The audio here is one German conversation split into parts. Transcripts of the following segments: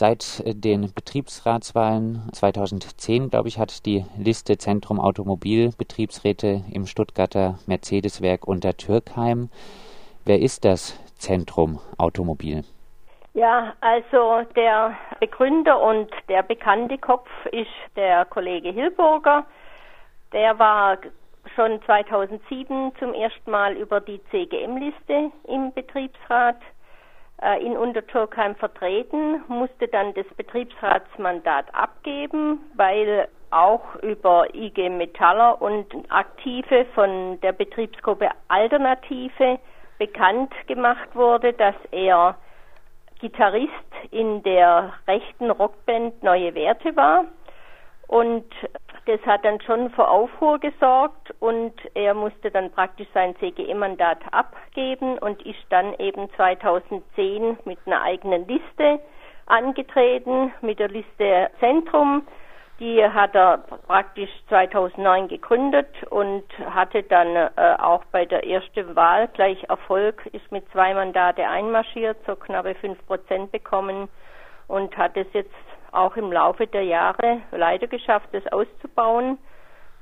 Seit äh, den Betriebsratswahlen 2010, glaube ich, hat die Liste Zentrum Automobil Betriebsräte im Stuttgarter Mercedeswerk unter Türkheim. Wer ist das Zentrum Automobil? Ja, also der Begründer und der bekannte Kopf ist der Kollege Hilburger. Der war schon 2007 zum ersten Mal über die CGM-Liste im Betriebsrat in Untertürkheim vertreten, musste dann das Betriebsratsmandat abgeben, weil auch über IG Metaller und Aktive von der Betriebsgruppe Alternative bekannt gemacht wurde, dass er Gitarrist in der rechten Rockband Neue Werte war. Und das hat dann schon für Aufruhr gesorgt und er musste dann praktisch sein CGE-Mandat abgeben und ist dann eben 2010 mit einer eigenen Liste angetreten, mit der Liste Zentrum. Die hat er praktisch 2009 gegründet und hatte dann äh, auch bei der ersten Wahl gleich Erfolg, ist mit zwei Mandate einmarschiert, so knappe fünf Prozent bekommen und hat es jetzt auch im Laufe der Jahre leider geschafft, das auszubauen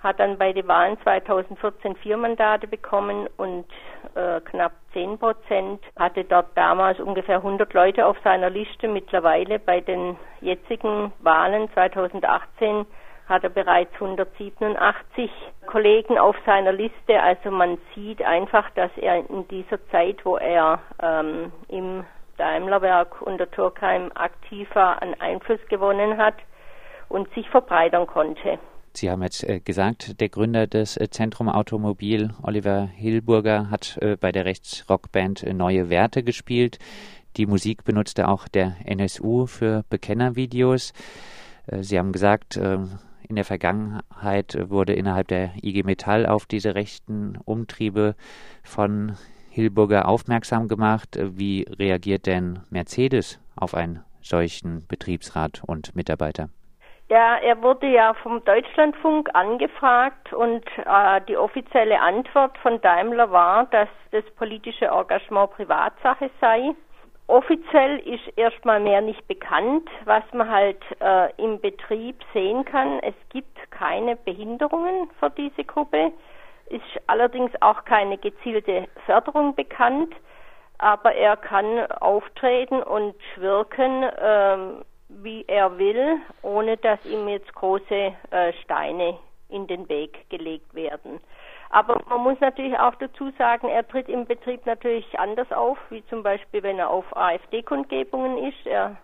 hat dann bei den Wahlen 2014 vier Mandate bekommen und äh, knapp 10 Prozent, hatte dort damals ungefähr 100 Leute auf seiner Liste. Mittlerweile bei den jetzigen Wahlen 2018 hat er bereits 187 Kollegen auf seiner Liste. Also man sieht einfach, dass er in dieser Zeit, wo er ähm, im Daimlerwerk unter Turkheim aktiv war, an Einfluss gewonnen hat und sich verbreitern konnte. Sie haben jetzt äh, gesagt, der Gründer des äh, Zentrum Automobil, Oliver Hilburger, hat äh, bei der Rechtsrockband Neue Werte gespielt. Die Musik benutzte auch der NSU für Bekennervideos. Sie haben gesagt, in der Vergangenheit wurde innerhalb der IG Metall auf diese rechten Umtriebe von Hilburger aufmerksam gemacht. Wie reagiert denn Mercedes auf einen solchen Betriebsrat und Mitarbeiter? Ja, er wurde ja vom Deutschlandfunk angefragt und äh, die offizielle Antwort von Daimler war, dass das politische Engagement Privatsache sei. Offiziell ist erstmal mehr nicht bekannt, was man halt äh, im Betrieb sehen kann. Es gibt keine Behinderungen für diese Gruppe, ist allerdings auch keine gezielte Förderung bekannt, aber er kann auftreten und wirken. Ähm, wie er will, ohne dass ihm jetzt große äh, Steine in den Weg gelegt werden. Aber man muss natürlich auch dazu sagen, er tritt im Betrieb natürlich anders auf, wie zum Beispiel, wenn er auf AfD-Kundgebungen ist. Er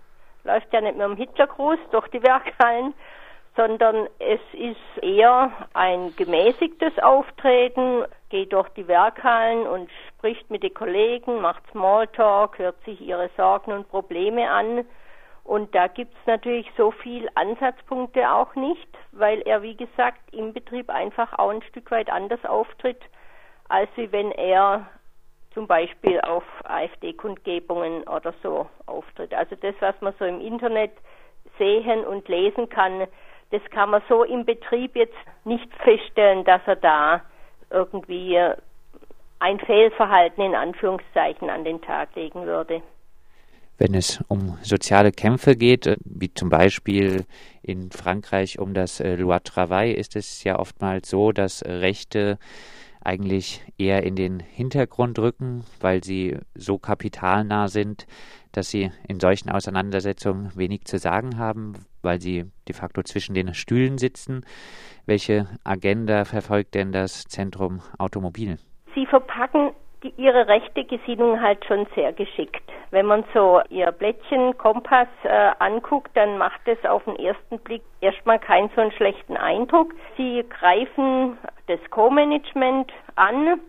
läuft ja nicht mehr im Hitlergruß durch die Werkhallen, sondern es ist eher ein gemäßigtes Auftreten, geht durch die Werkhallen und spricht mit den Kollegen, macht Smalltalk, hört sich ihre Sorgen und Probleme an und da gibt es natürlich so viel Ansatzpunkte auch nicht, weil er, wie gesagt, im Betrieb einfach auch ein Stück weit anders auftritt, als wenn er zum Beispiel auf AfD-Kundgebungen oder so auftritt. Also das, was man so im Internet sehen und lesen kann, das kann man so im Betrieb jetzt nicht feststellen, dass er da irgendwie ein Fehlverhalten in Anführungszeichen an den Tag legen würde. Wenn es um soziale Kämpfe geht, äh, wie zum Beispiel in Frankreich um das äh, Loi Travail, ist es ja oftmals so, dass Rechte eigentlich eher in den Hintergrund rücken, weil sie so kapitalnah sind, dass sie in solchen Auseinandersetzungen wenig zu sagen haben, weil sie de facto zwischen den Stühlen sitzen. Welche Agenda verfolgt denn das Zentrum Automobil? Sie verpacken die, ihre rechte Gesinnung halt schon sehr geschickt. Wenn man so ihr Blättchen Kompass äh, anguckt, dann macht es auf den ersten Blick erstmal keinen so einen schlechten Eindruck. Sie greifen das Co-Management an,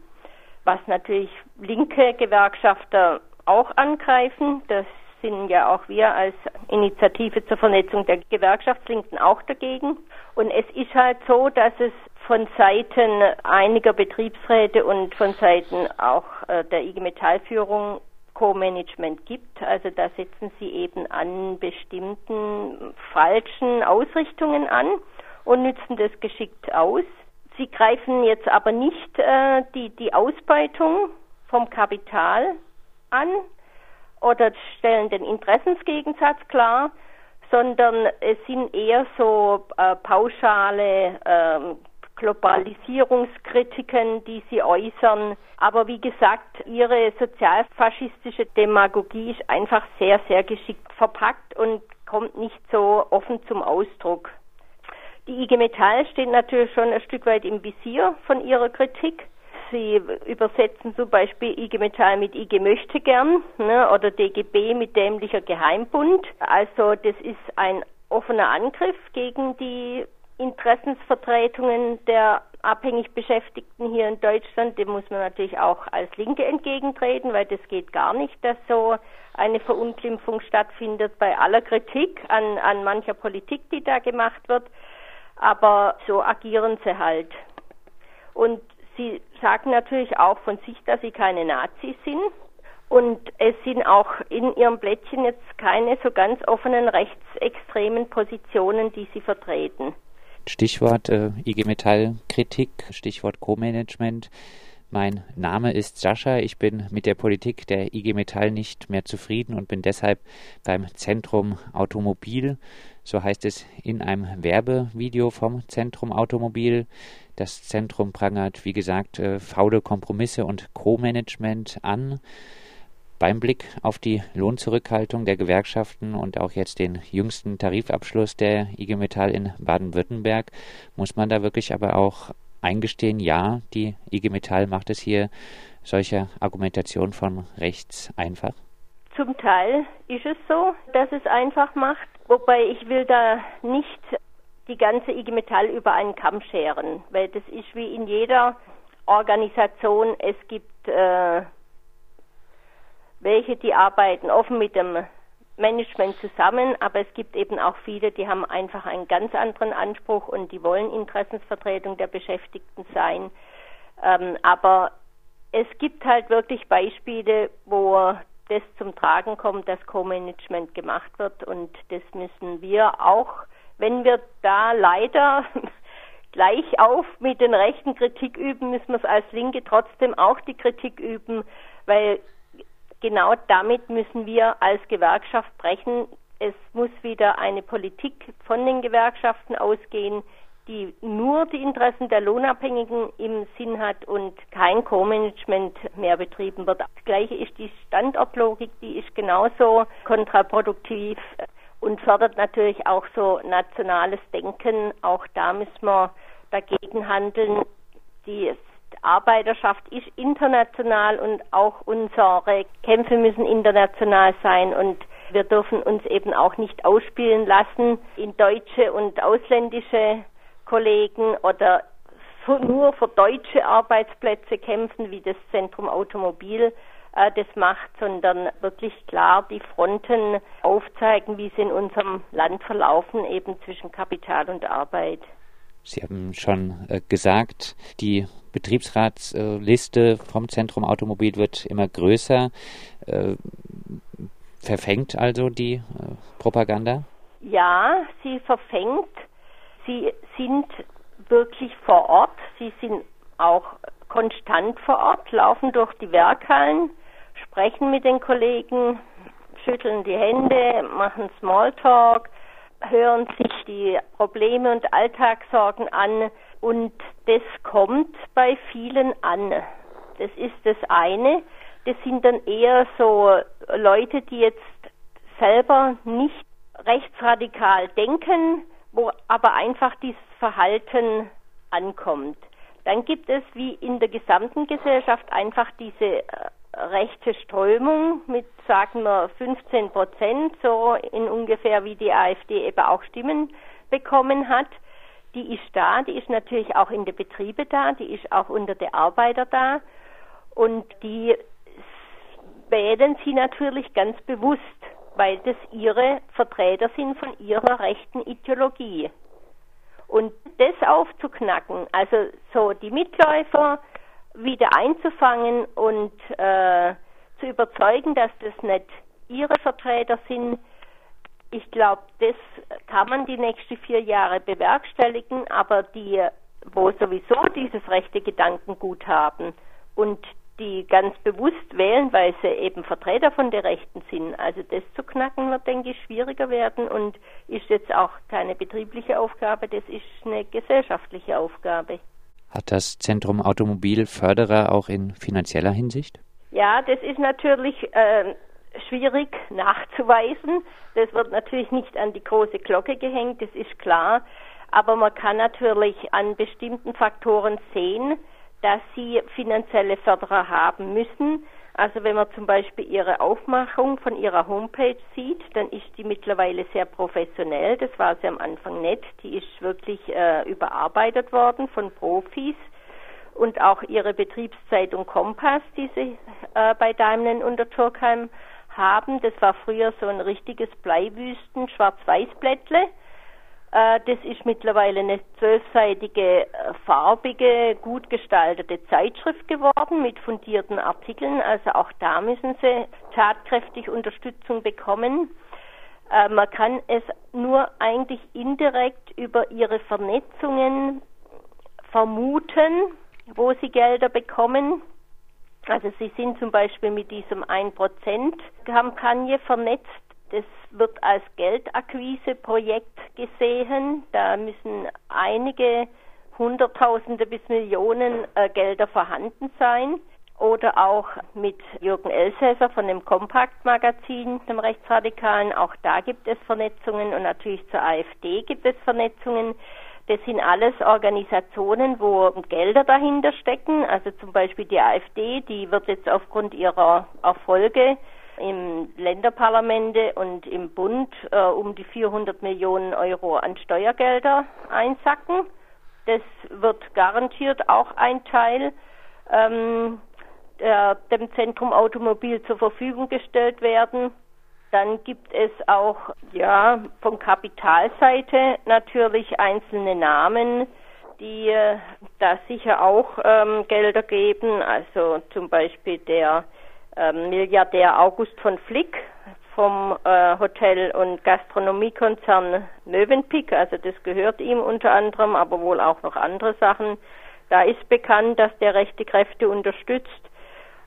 was natürlich linke Gewerkschafter auch angreifen. Das sind ja auch wir als Initiative zur Vernetzung der Gewerkschaftslinken auch dagegen. Und es ist halt so, dass es von Seiten einiger Betriebsräte und von Seiten auch äh, der IG Metallführung Co-Management gibt. Also da setzen sie eben an bestimmten falschen Ausrichtungen an und nützen das geschickt aus. Sie greifen jetzt aber nicht äh, die, die Ausbeutung vom Kapital an oder stellen den Interessensgegensatz klar, sondern es sind eher so äh, pauschale ähm, Globalisierungskritiken, die sie äußern. Aber wie gesagt, ihre sozialfaschistische Demagogie ist einfach sehr, sehr geschickt verpackt und kommt nicht so offen zum Ausdruck. Die IG Metall steht natürlich schon ein Stück weit im Visier von ihrer Kritik. Sie übersetzen zum Beispiel IG Metall mit IG möchte gern ne, oder DGB mit dämlicher Geheimbund. Also das ist ein offener Angriff gegen die Interessensvertretungen der abhängig Beschäftigten hier in Deutschland, dem muss man natürlich auch als Linke entgegentreten, weil das geht gar nicht, dass so eine Verunglimpfung stattfindet bei aller Kritik an, an mancher Politik, die da gemacht wird. Aber so agieren sie halt. Und sie sagen natürlich auch von sich, dass sie keine Nazis sind. Und es sind auch in ihrem Blättchen jetzt keine so ganz offenen rechtsextremen Positionen, die sie vertreten. Stichwort äh, IG Metall Kritik, Stichwort Co-Management. Mein Name ist Sascha. Ich bin mit der Politik der IG Metall nicht mehr zufrieden und bin deshalb beim Zentrum Automobil. So heißt es in einem Werbevideo vom Zentrum Automobil. Das Zentrum prangert, wie gesagt, äh, faule Kompromisse und Co-Management an. Beim Blick auf die Lohnzurückhaltung der Gewerkschaften und auch jetzt den jüngsten Tarifabschluss der IG Metall in Baden-Württemberg muss man da wirklich aber auch eingestehen, ja, die IG Metall macht es hier solche Argumentation von rechts einfach? Zum Teil ist es so, dass es einfach macht, wobei ich will da nicht die ganze IG Metall über einen Kamm scheren, weil das ist wie in jeder Organisation, es gibt äh, welche, die arbeiten offen mit dem Management zusammen, aber es gibt eben auch viele, die haben einfach einen ganz anderen Anspruch und die wollen Interessensvertretung der Beschäftigten sein. Ähm, aber es gibt halt wirklich Beispiele, wo das zum Tragen kommt, dass Co-Management gemacht wird und das müssen wir auch, wenn wir da leider gleich auf mit den rechten Kritik üben, müssen wir es als Linke trotzdem auch die Kritik üben, weil genau damit müssen wir als Gewerkschaft brechen. Es muss wieder eine Politik von den Gewerkschaften ausgehen, die nur die Interessen der Lohnabhängigen im Sinn hat und kein Co-Management mehr betrieben wird. Das gleiche ist die Standortlogik, die ist genauso kontraproduktiv und fördert natürlich auch so nationales Denken. Auch da müssen wir dagegen handeln. Die Arbeiterschaft ist international und auch unsere Kämpfe müssen international sein und wir dürfen uns eben auch nicht ausspielen lassen in deutsche und ausländische Kollegen oder nur für deutsche Arbeitsplätze kämpfen, wie das Zentrum Automobil äh, das macht, sondern wirklich klar die Fronten aufzeigen, wie sie in unserem Land verlaufen, eben zwischen Kapital und Arbeit. Sie haben schon äh, gesagt, die Betriebsratsliste vom Zentrum Automobil wird immer größer. Äh, verfängt also die äh, Propaganda? Ja, sie verfängt. Sie sind wirklich vor Ort. Sie sind auch konstant vor Ort, laufen durch die Werkhallen, sprechen mit den Kollegen, schütteln die Hände, machen Smalltalk, hören sich die Probleme und Alltagssorgen an und das kommt bei vielen an. Das ist das eine. Das sind dann eher so Leute, die jetzt selber nicht rechtsradikal denken, wo aber einfach dieses Verhalten ankommt. Dann gibt es wie in der gesamten Gesellschaft einfach diese äh, rechte Strömung mit, sagen wir, 15 Prozent, so in ungefähr wie die AfD eben auch Stimmen bekommen hat. Die ist da, die ist natürlich auch in den Betrieben da, die ist auch unter den Arbeiter da und die wählen sie natürlich ganz bewusst, weil das ihre Vertreter sind von ihrer rechten Ideologie. Und das aufzuknacken, also so die Mitläufer, wieder einzufangen und äh, zu überzeugen, dass das nicht ihre Vertreter sind. Ich glaube, das kann man die nächsten vier Jahre bewerkstelligen, aber die, wo sowieso dieses rechte Gedankengut haben und die ganz bewusst wählen, weil sie eben Vertreter von der Rechten sind. Also das zu knacken wird, denke ich, schwieriger werden und ist jetzt auch keine betriebliche Aufgabe, das ist eine gesellschaftliche Aufgabe. Hat das Zentrum Automobil Förderer auch in finanzieller Hinsicht? Ja, das ist natürlich äh, schwierig nachzuweisen. Das wird natürlich nicht an die große Glocke gehängt, das ist klar. Aber man kann natürlich an bestimmten Faktoren sehen, dass sie finanzielle Förderer haben müssen. Also wenn man zum Beispiel ihre Aufmachung von ihrer Homepage sieht, dann ist die mittlerweile sehr professionell. Das war sie am Anfang nicht. Die ist wirklich äh, überarbeitet worden von Profis. Und auch ihre Betriebszeitung Kompass, die sie äh, bei Daimler unter Turkheim haben, das war früher so ein richtiges Bleiwüsten, Schwarz-Weiß-Blättle äh, das ist mittlerweile eine zwölfseitige, äh, farbige, gut gestaltete Zeitschrift geworden mit fundierten Artikeln. Also auch da müssen Sie tatkräftig Unterstützung bekommen. Äh, man kann es nur eigentlich indirekt über Ihre Vernetzungen vermuten, wo Sie Gelder bekommen. Also Sie sind zum Beispiel mit diesem 1%-Kampagne vernetzt das wird als Geldakquiseprojekt gesehen. Da müssen einige Hunderttausende bis Millionen äh, Gelder vorhanden sein. Oder auch mit Jürgen Elsässer von dem Kompakt-Magazin, dem Rechtsradikalen. Auch da gibt es Vernetzungen und natürlich zur AfD gibt es Vernetzungen. Das sind alles Organisationen, wo Gelder dahinter stecken. Also zum Beispiel die AfD, die wird jetzt aufgrund ihrer Erfolge im Länderparlamente und im Bund äh, um die 400 Millionen Euro an Steuergelder einsacken. Das wird garantiert auch ein Teil ähm, der, dem Zentrum Automobil zur Verfügung gestellt werden. Dann gibt es auch ja von Kapitalseite natürlich einzelne Namen, die äh, da sicher auch ähm, Gelder geben. Also zum Beispiel der ähm, Milliardär August von Flick vom äh, Hotel- und Gastronomiekonzern Mövenpick, also das gehört ihm unter anderem, aber wohl auch noch andere Sachen. Da ist bekannt, dass der rechte Kräfte unterstützt.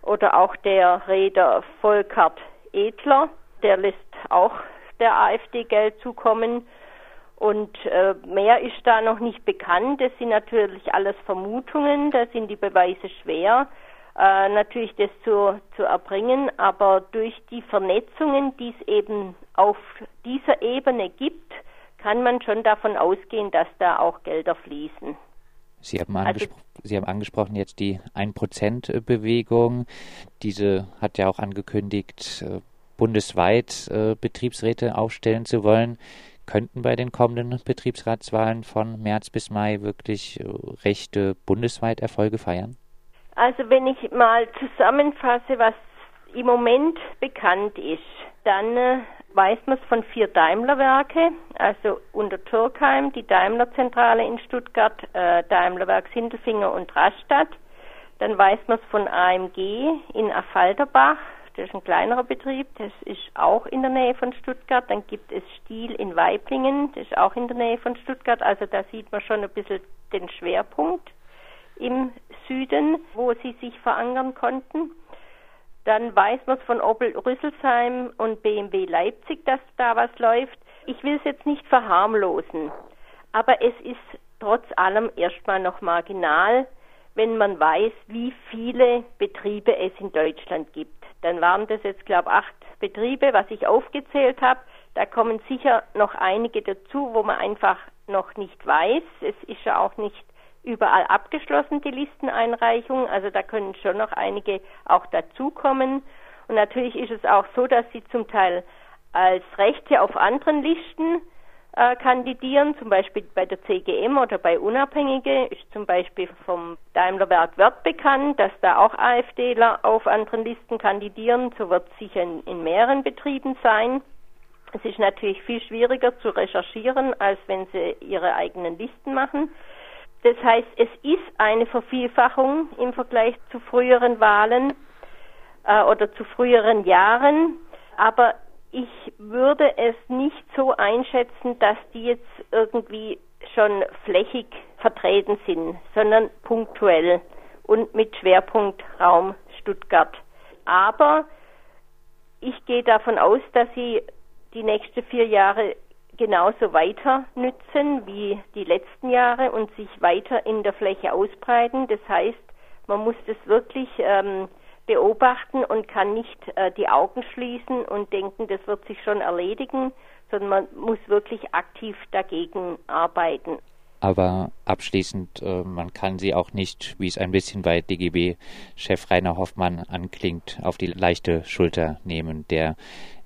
Oder auch der Reeder Volkart Edler, der lässt auch der AfD Geld zukommen. Und äh, mehr ist da noch nicht bekannt. Das sind natürlich alles Vermutungen, da sind die Beweise schwer äh, natürlich das zu, zu erbringen, aber durch die Vernetzungen, die es eben auf dieser Ebene gibt, kann man schon davon ausgehen, dass da auch Gelder fließen. Sie haben, also, Sie haben angesprochen jetzt die 1%-Bewegung. Diese hat ja auch angekündigt, äh, bundesweit äh, Betriebsräte aufstellen zu wollen. Könnten bei den kommenden Betriebsratswahlen von März bis Mai wirklich äh, rechte bundesweit Erfolge feiern? Also wenn ich mal zusammenfasse, was im Moment bekannt ist, dann äh, weiß man es von vier Daimler-Werke, also unter Türkheim, die Daimler-Zentrale in Stuttgart, äh, Daimler-Werk Sindelfinger und Rastatt. Dann weiß man es von AMG in Affalterbach, das ist ein kleinerer Betrieb, das ist auch in der Nähe von Stuttgart. Dann gibt es Stiel in Weiblingen, das ist auch in der Nähe von Stuttgart. Also da sieht man schon ein bisschen den Schwerpunkt im Süden, wo sie sich verankern konnten. Dann weiß man es von Opel Rüsselsheim und BMW Leipzig, dass da was läuft. Ich will es jetzt nicht verharmlosen, aber es ist trotz allem erstmal noch marginal, wenn man weiß, wie viele Betriebe es in Deutschland gibt. Dann waren das jetzt, glaube ich, acht Betriebe, was ich aufgezählt habe. Da kommen sicher noch einige dazu, wo man einfach noch nicht weiß. Es ist ja auch nicht überall abgeschlossen, die Listeneinreichung. Also da können schon noch einige auch dazukommen. Und natürlich ist es auch so, dass sie zum Teil als Rechte auf anderen Listen äh, kandidieren, zum Beispiel bei der CGM oder bei Unabhängige, ist zum Beispiel vom Daimlerwerk Wert bekannt, dass da auch AfDler auf anderen Listen kandidieren. So wird es sicher in, in mehreren Betrieben sein. Es ist natürlich viel schwieriger zu recherchieren, als wenn sie ihre eigenen Listen machen. Das heißt, es ist eine Vervielfachung im Vergleich zu früheren Wahlen äh, oder zu früheren Jahren, aber ich würde es nicht so einschätzen, dass die jetzt irgendwie schon flächig vertreten sind, sondern punktuell und mit Schwerpunkt Raum Stuttgart. Aber ich gehe davon aus, dass sie die nächsten vier Jahre genauso weiter nützen wie die letzten Jahre und sich weiter in der Fläche ausbreiten. Das heißt, man muss das wirklich ähm, beobachten und kann nicht äh, die Augen schließen und denken, das wird sich schon erledigen, sondern man muss wirklich aktiv dagegen arbeiten. Aber abschließend, äh, man kann sie auch nicht, wie es ein bisschen bei DGB-Chef Rainer Hoffmann anklingt, auf die leichte Schulter nehmen. Der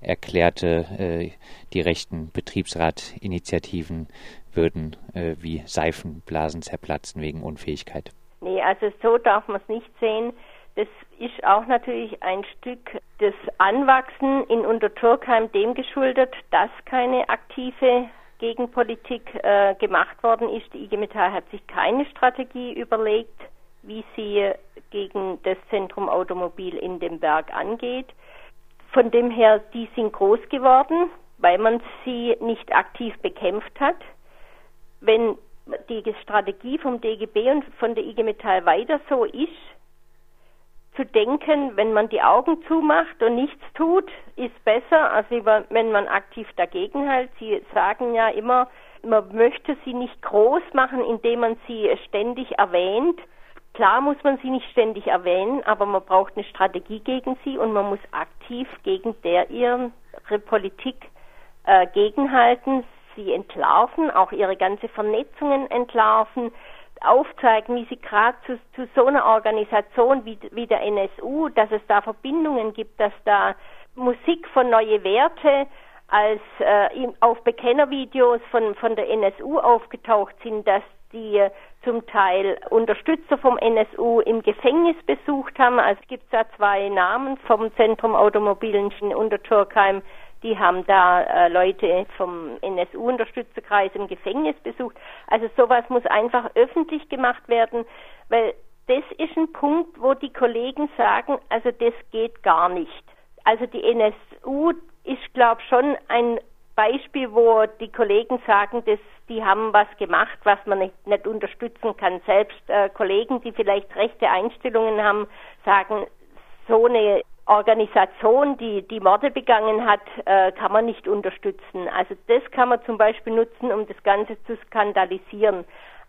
erklärte, äh, die rechten Betriebsratinitiativen würden äh, wie Seifenblasen zerplatzen wegen Unfähigkeit. Nee, also so darf man es nicht sehen. Das ist auch natürlich ein Stück des Anwachsen in Untertürkheim dem geschuldet, dass keine aktive Gegenpolitik äh, gemacht worden ist. Die IG Metall hat sich keine Strategie überlegt, wie sie gegen das Zentrum Automobil in dem Berg angeht. Von dem her, die sind groß geworden, weil man sie nicht aktiv bekämpft hat. Wenn die Strategie vom DGB und von der IG Metall weiter so ist, zu denken, wenn man die Augen zumacht und nichts tut, ist besser, als wenn man aktiv dagegen hält. Sie sagen ja immer, man möchte sie nicht groß machen, indem man sie ständig erwähnt. Klar muss man sie nicht ständig erwähnen, aber man braucht eine Strategie gegen sie und man muss aktiv gegen der ihre Politik äh, gegenhalten, sie entlarven, auch ihre ganze Vernetzungen entlarven, aufzeigen, wie sie gerade zu, zu, so einer Organisation wie, wie der NSU, dass es da Verbindungen gibt, dass da Musik von Neue Werte als äh, auf Bekennervideos von, von der NSU aufgetaucht sind, dass die zum Teil Unterstützer vom NSU im Gefängnis besucht haben. Also es gibt da zwei Namen vom Zentrum Automobilen in Untertürkheim, die haben da äh, Leute vom NSU-Unterstützerkreis im Gefängnis besucht. Also sowas muss einfach öffentlich gemacht werden, weil das ist ein Punkt, wo die Kollegen sagen, also das geht gar nicht. Also die NSU ist, glaube ich, schon ein Beispiel, wo die Kollegen sagen, dass die haben was gemacht, was man nicht, nicht unterstützen kann. Selbst äh, Kollegen, die vielleicht rechte Einstellungen haben, sagen, so eine Organisation, die die Morde begangen hat, äh, kann man nicht unterstützen. Also das kann man zum Beispiel nutzen, um das Ganze zu skandalisieren.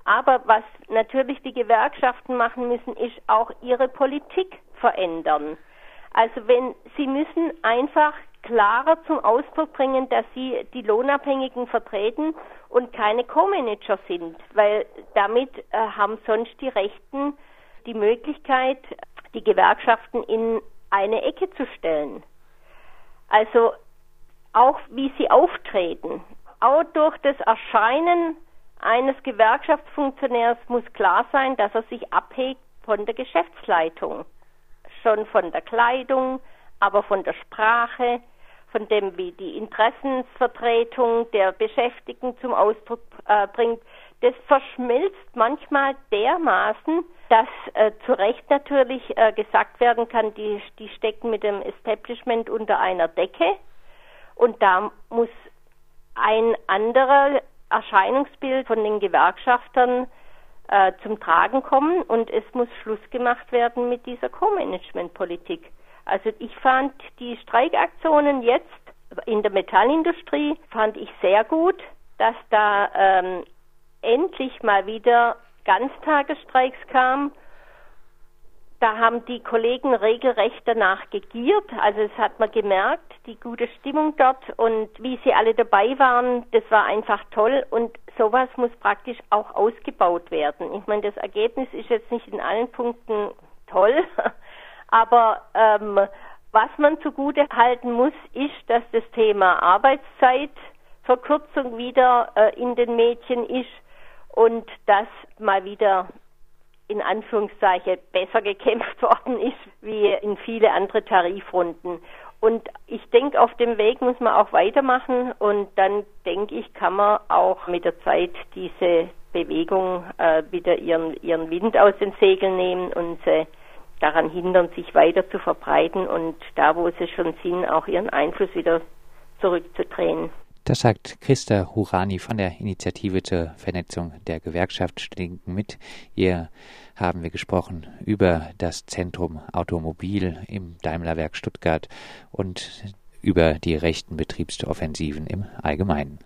Aber was natürlich die Gewerkschaften machen müssen, ist auch ihre Politik verändern. Also wenn sie müssen einfach klarer zum Ausdruck bringen, dass sie die Lohnabhängigen vertreten und keine Co-Manager sind, weil damit äh, haben sonst die Rechten die Möglichkeit, die Gewerkschaften in eine Ecke zu stellen. Also auch wie sie auftreten. Auch durch das Erscheinen eines Gewerkschaftsfunktionärs muss klar sein, dass er sich abhegt von der Geschäftsleitung. Schon von der Kleidung, aber von der Sprache, von dem, wie die Interessensvertretung der Beschäftigten zum Ausdruck äh, bringt. Das verschmilzt manchmal dermaßen, dass äh, zu Recht natürlich äh, gesagt werden kann, die, die stecken mit dem Establishment unter einer Decke und da muss ein anderer Erscheinungsbild von den Gewerkschaftern äh, zum Tragen kommen und es muss Schluss gemacht werden mit dieser Co-Management-Politik. Also ich fand die Streikaktionen jetzt in der Metallindustrie fand ich sehr gut, dass da ähm, endlich mal wieder Ganztagesstreiks kam, da haben die Kollegen regelrecht danach gegiert. Also es hat man gemerkt, die gute Stimmung dort und wie sie alle dabei waren, das war einfach toll und sowas muss praktisch auch ausgebaut werden. Ich meine, das Ergebnis ist jetzt nicht in allen Punkten toll, aber ähm, was man zugute halten muss, ist, dass das Thema Arbeitszeitverkürzung wieder äh, in den Mädchen ist und dass mal wieder in Anführungszeichen besser gekämpft worden ist wie in viele andere Tarifrunden. Und ich denke, auf dem Weg muss man auch weitermachen und dann denke ich, kann man auch mit der Zeit diese Bewegung äh, wieder ihren, ihren Wind aus den Segeln nehmen und sie daran hindern, sich weiter zu verbreiten und da, wo sie schon sind, auch ihren Einfluss wieder zurückzudrehen. Das sagt Christa Hurani von der Initiative zur Vernetzung der Gewerkschaft Stinken mit. Ihr haben wir gesprochen über das Zentrum Automobil im Daimlerwerk Stuttgart und über die rechten Betriebsoffensiven im Allgemeinen.